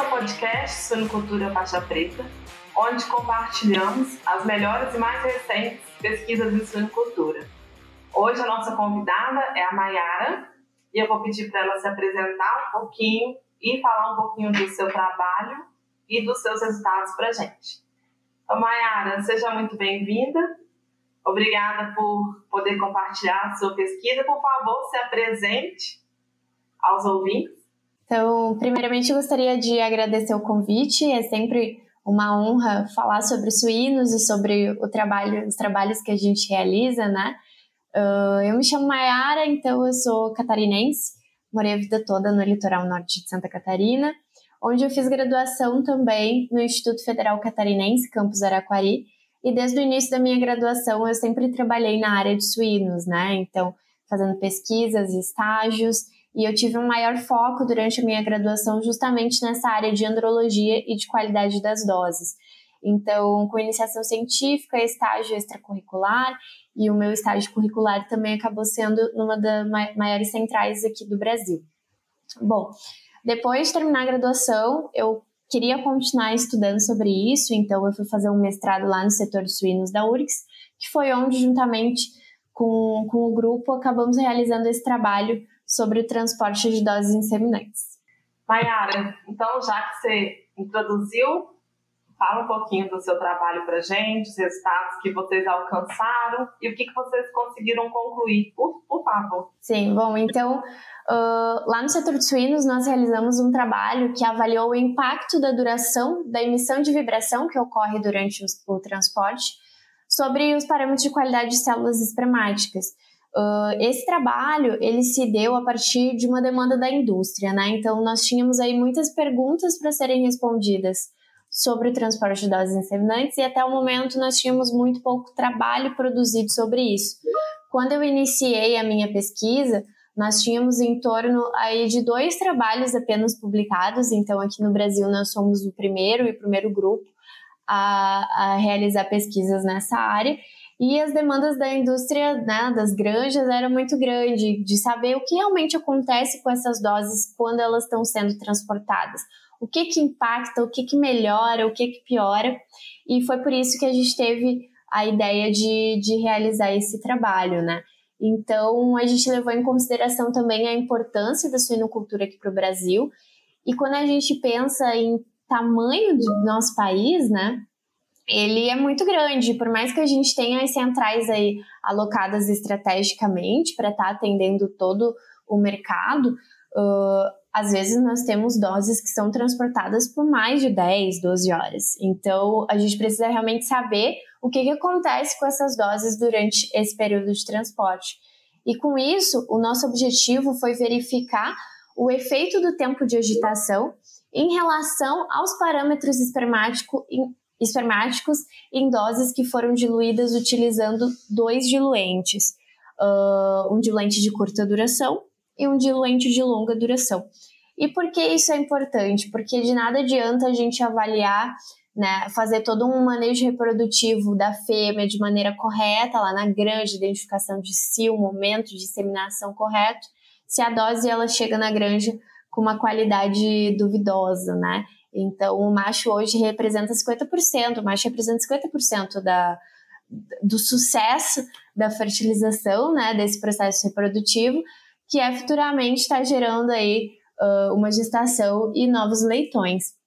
Ao podcast Suinocultura Faixa Preta, onde compartilhamos as melhores e mais recentes pesquisas em suinocultura. Hoje a nossa convidada é a Mayara e eu vou pedir para ela se apresentar um pouquinho e falar um pouquinho do seu trabalho e dos seus resultados para a gente. Então, Mayara, seja muito bem-vinda. Obrigada por poder compartilhar a sua pesquisa. Por favor, se apresente aos ouvintes. Então, primeiramente, gostaria de agradecer o convite. É sempre uma honra falar sobre suínos e sobre o trabalho, os trabalhos que a gente realiza, né? Uh, eu me chamo Mayara, então eu sou catarinense, morei a vida toda no litoral norte de Santa Catarina, onde eu fiz graduação também no Instituto Federal Catarinense, campus Araquari, e desde o início da minha graduação eu sempre trabalhei na área de suínos, né? Então, fazendo pesquisas estágios, e eu tive um maior foco durante a minha graduação justamente nessa área de andrologia e de qualidade das doses. Então, com iniciação científica, estágio extracurricular e o meu estágio curricular também acabou sendo numa das maiores centrais aqui do Brasil. Bom, depois de terminar a graduação, eu queria continuar estudando sobre isso, então eu fui fazer um mestrado lá no setor de suínos da URGS, que foi onde, juntamente com, com o grupo, acabamos realizando esse trabalho sobre o transporte de doses inseminantes. Mayara, então já que você introduziu, fala um pouquinho do seu trabalho para gente, os resultados que vocês alcançaram e o que, que vocês conseguiram concluir, por, por favor. Sim, bom, então uh, lá no setor de suínos nós realizamos um trabalho que avaliou o impacto da duração da emissão de vibração que ocorre durante o, o transporte sobre os parâmetros de qualidade de células espermáticas. Uh, esse trabalho ele se deu a partir de uma demanda da indústria, né? Então nós tínhamos aí muitas perguntas para serem respondidas sobre o transporte de doses inseminantes e até o momento nós tínhamos muito pouco trabalho produzido sobre isso. Quando eu iniciei a minha pesquisa, nós tínhamos em torno aí de dois trabalhos apenas publicados, então aqui no Brasil nós somos o primeiro e primeiro grupo a, a realizar pesquisas nessa área e as demandas da indústria, né, das granjas, eram muito grandes, de saber o que realmente acontece com essas doses quando elas estão sendo transportadas. O que que impacta, o que que melhora, o que que piora. E foi por isso que a gente teve a ideia de, de realizar esse trabalho, né? Então, a gente levou em consideração também a importância da suinocultura aqui para o Brasil. E quando a gente pensa em tamanho do nosso país, né? Ele é muito grande, por mais que a gente tenha as centrais aí alocadas estrategicamente para estar tá atendendo todo o mercado, uh, às vezes nós temos doses que são transportadas por mais de 10, 12 horas. Então, a gente precisa realmente saber o que, que acontece com essas doses durante esse período de transporte. E com isso, o nosso objetivo foi verificar o efeito do tempo de agitação em relação aos parâmetros espermáticos espermáticos em doses que foram diluídas utilizando dois diluentes, uh, um diluente de curta duração e um diluente de longa duração. E por que isso é importante? Porque de nada adianta a gente avaliar, né, fazer todo um manejo reprodutivo da fêmea de maneira correta, lá na grande identificação de si, o momento de disseminação correto, se a dose ela chega na granja com uma qualidade duvidosa, né? Então, o macho hoje representa 50%, o macho representa 50% da, do sucesso da fertilização, né, desse processo reprodutivo, que é futuramente está gerando aí uh, uma gestação e novos leitões.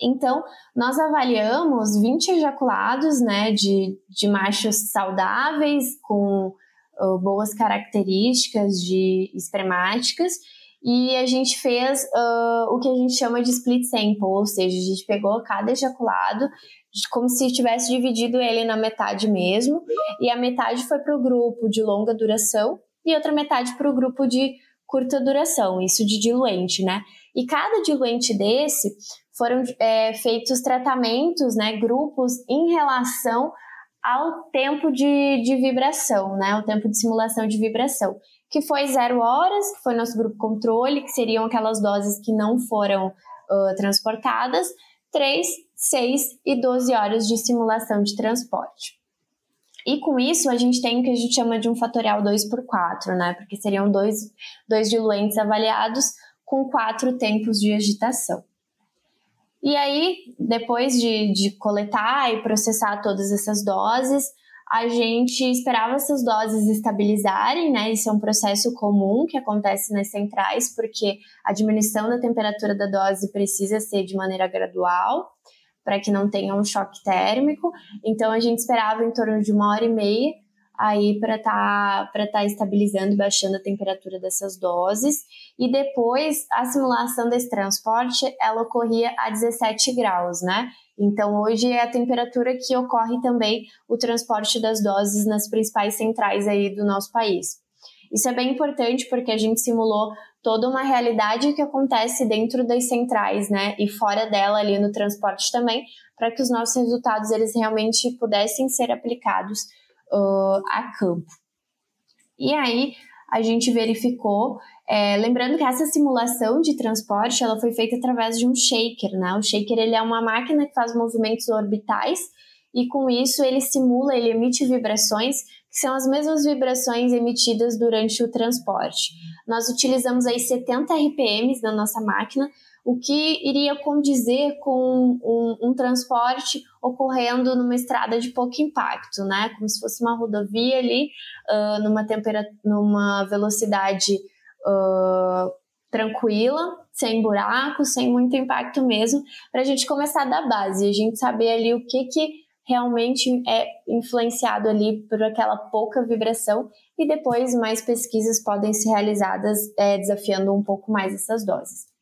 Então, nós avaliamos 20 ejaculados, né, de, de machos saudáveis, com uh, boas características de espermáticas, e a gente fez uh, o que a gente chama de split sample, ou seja, a gente pegou cada ejaculado como se tivesse dividido ele na metade mesmo, e a metade foi para o grupo de longa duração e outra metade para o grupo de curta duração, isso de diluente, né? E cada diluente desse foram é, feitos tratamentos, né, grupos em relação ao tempo de, de vibração, né, o tempo de simulação de vibração que foi zero horas, que foi nosso grupo controle, que seriam aquelas doses que não foram uh, transportadas, 3, 6 e 12 horas de simulação de transporte. E com isso, a gente tem o que a gente chama de um fatorial 2 por 4, né? Porque seriam dois, dois diluentes avaliados com quatro tempos de agitação. E aí, depois de, de coletar e processar todas essas doses, a gente esperava essas doses estabilizarem, né? Isso é um processo comum que acontece nas centrais, porque a diminuição da temperatura da dose precisa ser de maneira gradual, para que não tenha um choque térmico. Então a gente esperava em torno de uma hora e meia aí para estar tá, para tá estabilizando, baixando a temperatura dessas doses. E depois a simulação desse transporte ela ocorria a 17 graus, né? Então, hoje é a temperatura que ocorre também o transporte das doses nas principais centrais aí do nosso país. Isso é bem importante porque a gente simulou toda uma realidade que acontece dentro das centrais, né, e fora dela ali no transporte também, para que os nossos resultados eles realmente pudessem ser aplicados uh, a campo. E aí a gente verificou é, lembrando que essa simulação de transporte ela foi feita através de um shaker, né? O shaker ele é uma máquina que faz movimentos orbitais e com isso ele simula, ele emite vibrações que são as mesmas vibrações emitidas durante o transporte. Nós utilizamos aí 70 RPMs na nossa máquina, o que iria condizer com um, um, transporte ocorrendo numa estrada de pouco impacto, né? Como se fosse uma rodovia ali, uh, numa, numa velocidade uh, tranquila, sem buraco, sem muito impacto mesmo, para a gente começar da base, a gente saber ali o que, que realmente é influenciado ali por aquela pouca vibração e depois mais pesquisas podem ser realizadas é, desafiando um pouco mais essas doses.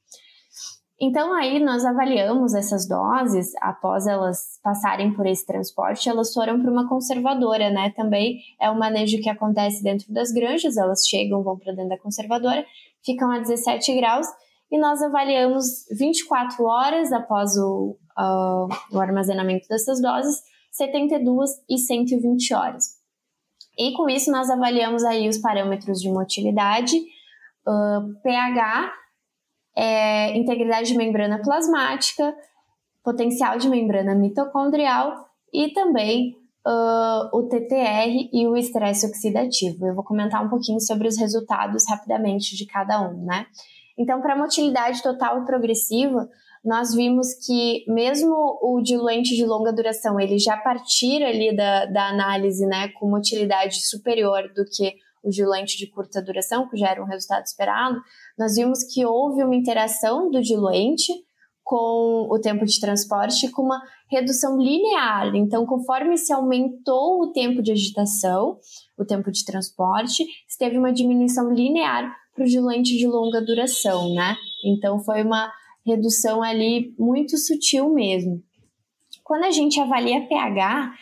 Então aí nós avaliamos essas doses após elas passarem por esse transporte, elas foram para uma conservadora, né? Também é um manejo que acontece dentro das granjas, elas chegam, vão para dentro da conservadora, ficam a 17 graus e nós avaliamos 24 horas após o, uh, o armazenamento dessas doses, 72 e 120 horas. E com isso nós avaliamos aí os parâmetros de motilidade, uh, pH é, integridade de membrana plasmática, potencial de membrana mitocondrial e também uh, o TTR e o estresse oxidativo. Eu vou comentar um pouquinho sobre os resultados rapidamente de cada um, né? Então, para motilidade total e progressiva, nós vimos que mesmo o diluente de longa duração, ele já partir ali da, da análise, né, com motilidade superior do que o diluente de curta duração, que já era um resultado esperado, nós vimos que houve uma interação do diluente com o tempo de transporte com uma redução linear. Então, conforme se aumentou o tempo de agitação, o tempo de transporte, teve uma diminuição linear para o diluente de longa duração, né? Então, foi uma redução ali muito sutil mesmo. Quando a gente avalia pH,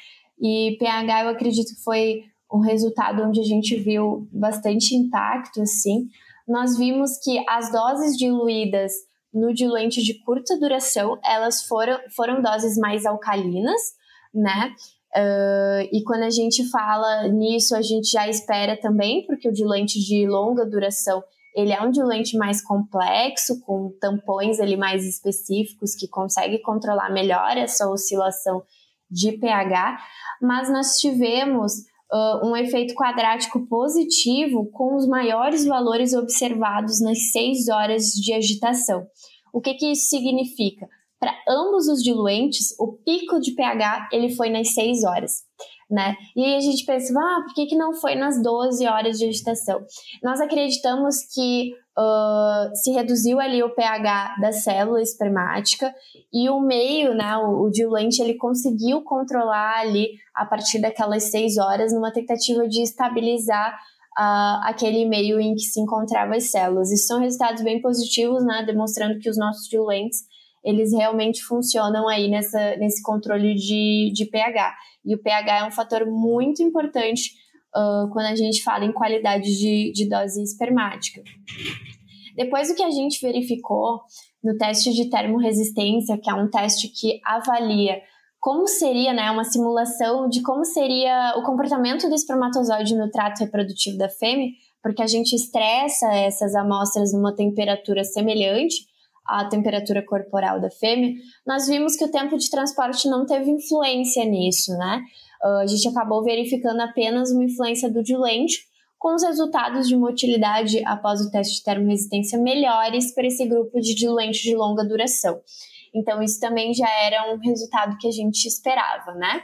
e pH eu acredito que foi um resultado onde a gente viu bastante impacto, assim, nós vimos que as doses diluídas no diluente de curta duração, elas foram, foram doses mais alcalinas, né? Uh, e quando a gente fala nisso, a gente já espera também, porque o diluente de longa duração, ele é um diluente mais complexo, com tampões ali mais específicos, que consegue controlar melhor essa oscilação de pH, mas nós tivemos uh, um efeito quadrático positivo com os maiores valores observados nas 6 horas de agitação. O que, que isso significa? Para ambos os diluentes, o pico de pH ele foi nas 6 horas. Né? E aí a gente pensa, ah, por que, que não foi nas 12 horas de agitação? Nós acreditamos que se reduziu ali o pH da célula espermática e o meio, né, o, o diluente, ele conseguiu controlar ali a partir daquelas 6 horas numa tentativa de estabilizar uh, aquele meio em que se encontravam as células. Isso são resultados bem positivos, né, demonstrando que os nossos diluentes eles realmente funcionam aí nessa, nesse controle de, de pH. E o pH é um fator muito importante uh, quando a gente fala em qualidade de, de dose espermática. Depois do que a gente verificou no teste de termorresistência, que é um teste que avalia como seria, né, uma simulação de como seria o comportamento do espermatozoide no trato reprodutivo da fêmea, porque a gente estressa essas amostras numa temperatura semelhante à temperatura corporal da fêmea, nós vimos que o tempo de transporte não teve influência nisso, né? Uh, a gente acabou verificando apenas uma influência do diluente, com os resultados de motilidade após o teste de termoresistência melhores para esse grupo de diluentes de longa duração. Então, isso também já era um resultado que a gente esperava, né?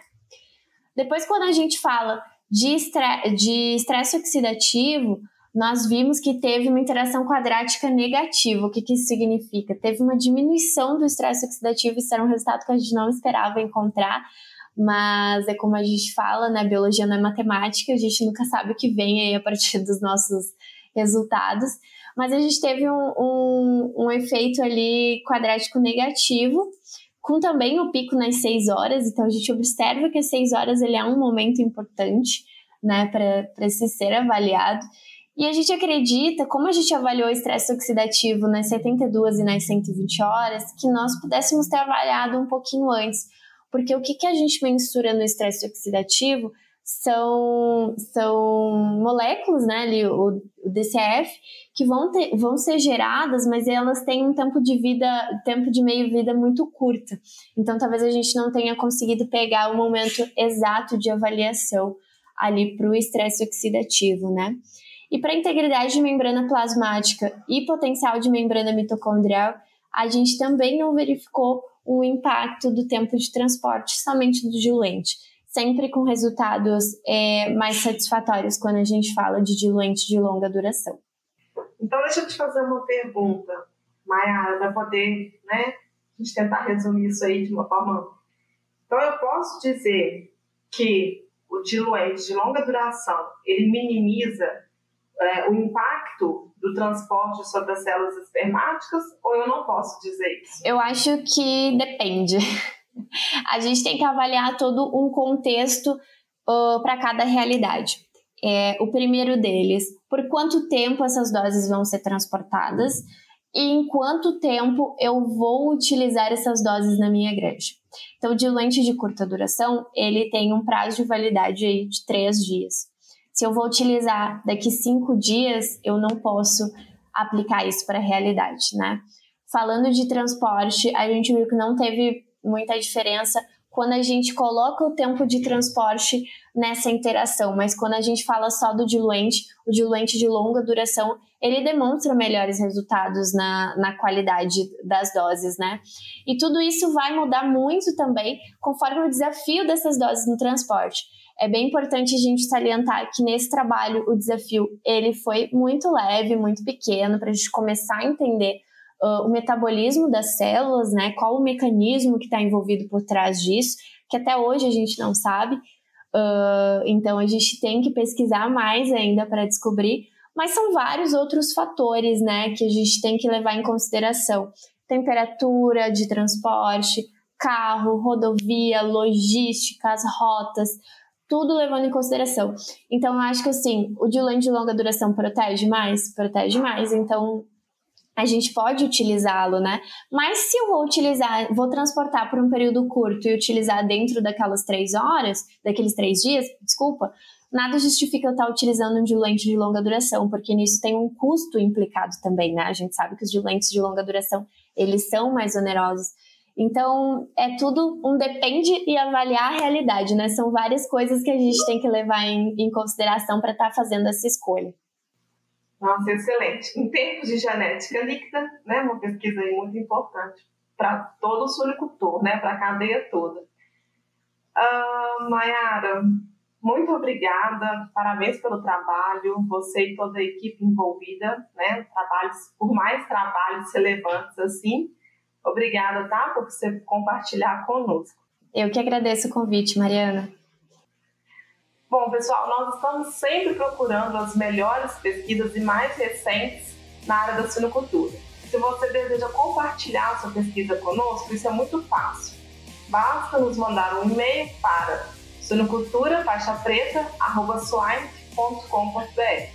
Depois, quando a gente fala de estresse oxidativo, nós vimos que teve uma interação quadrática negativa. O que, que isso significa? Teve uma diminuição do estresse oxidativo, isso era um resultado que a gente não esperava encontrar, mas é como a gente fala, né? Biologia não é matemática, a gente nunca sabe o que vem aí a partir dos nossos resultados. Mas a gente teve um, um, um efeito ali quadrático negativo, com também o pico nas seis horas, então a gente observa que as seis horas ele é um momento importante, né, para se ser avaliado. E a gente acredita, como a gente avaliou o estresse oxidativo nas 72 e nas 120 horas, que nós pudéssemos ter avaliado um pouquinho antes. Porque o que, que a gente mensura no estresse oxidativo são, são moléculas, né, ali, o, o DCF, que vão, ter, vão ser geradas, mas elas têm um tempo de vida, tempo de meio-vida muito curto. Então, talvez a gente não tenha conseguido pegar o momento exato de avaliação ali para o estresse oxidativo, né? E para integridade de membrana plasmática e potencial de membrana mitocondrial, a gente também não verificou o impacto do tempo de transporte somente do diluente, sempre com resultados é, mais satisfatórios quando a gente fala de diluente de longa duração. Então, deixa eu te fazer uma pergunta, Mayara, para poder né, a gente tentar resumir isso aí de uma forma. Então, eu posso dizer que o diluente de longa duração ele minimiza é, o impacto do transporte sobre as células espermáticas ou eu não posso dizer isso? Eu acho que depende. A gente tem que avaliar todo um contexto uh, para cada realidade. É, o primeiro deles, por quanto tempo essas doses vão ser transportadas e em quanto tempo eu vou utilizar essas doses na minha granja. Então, o diluente de curta duração, ele tem um prazo de validade aí de três dias. Se eu vou utilizar daqui cinco dias, eu não posso aplicar isso para a realidade, né? Falando de transporte, a gente viu que não teve muita diferença quando a gente coloca o tempo de transporte nessa interação, mas quando a gente fala só do diluente, o diluente de longa duração, ele demonstra melhores resultados na, na qualidade das doses, né? E tudo isso vai mudar muito também conforme o desafio dessas doses no transporte. É bem importante a gente salientar que nesse trabalho o desafio ele foi muito leve, muito pequeno, para a gente começar a entender uh, o metabolismo das células, né? Qual o mecanismo que está envolvido por trás disso, que até hoje a gente não sabe. Uh, então a gente tem que pesquisar mais ainda para descobrir. Mas são vários outros fatores, né, que a gente tem que levar em consideração: temperatura de transporte, carro, rodovia, logística, as rotas, tudo levando em consideração. Então, eu acho que assim, o diluente de longa duração protege mais? Protege mais. Então, a gente pode utilizá-lo, né? Mas se eu vou utilizar, vou transportar por um período curto e utilizar dentro daquelas três horas, daqueles três dias, desculpa, nada justifica eu estar utilizando um diluente de longa duração, porque nisso tem um custo implicado também, né? A gente sabe que os diluentes de longa duração, eles são mais onerosos. Então, é tudo um depende e avaliar a realidade, né? São várias coisas que a gente tem que levar em, em consideração para estar tá fazendo essa escolha. Nossa, excelente. Em termos de genética líquida, né, uma pesquisa muito importante para todo o sulicultor, né, para a cadeia toda. Uh, Mayara, muito obrigada, parabéns pelo trabalho, você e toda a equipe envolvida, né, trabalhos, por mais trabalhos relevantes assim. Obrigada, tá, por você compartilhar conosco. Eu que agradeço o convite, Mariana. Bom, pessoal, nós estamos sempre procurando as melhores pesquisas e mais recentes na área da suinocultura. Se você deseja compartilhar sua pesquisa conosco, isso é muito fácil. Basta nos mandar um e-mail para suinocultura.faixapreta.com.br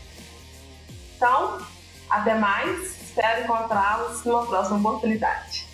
Então, até mais. Espero encontrá-los numa próxima oportunidade.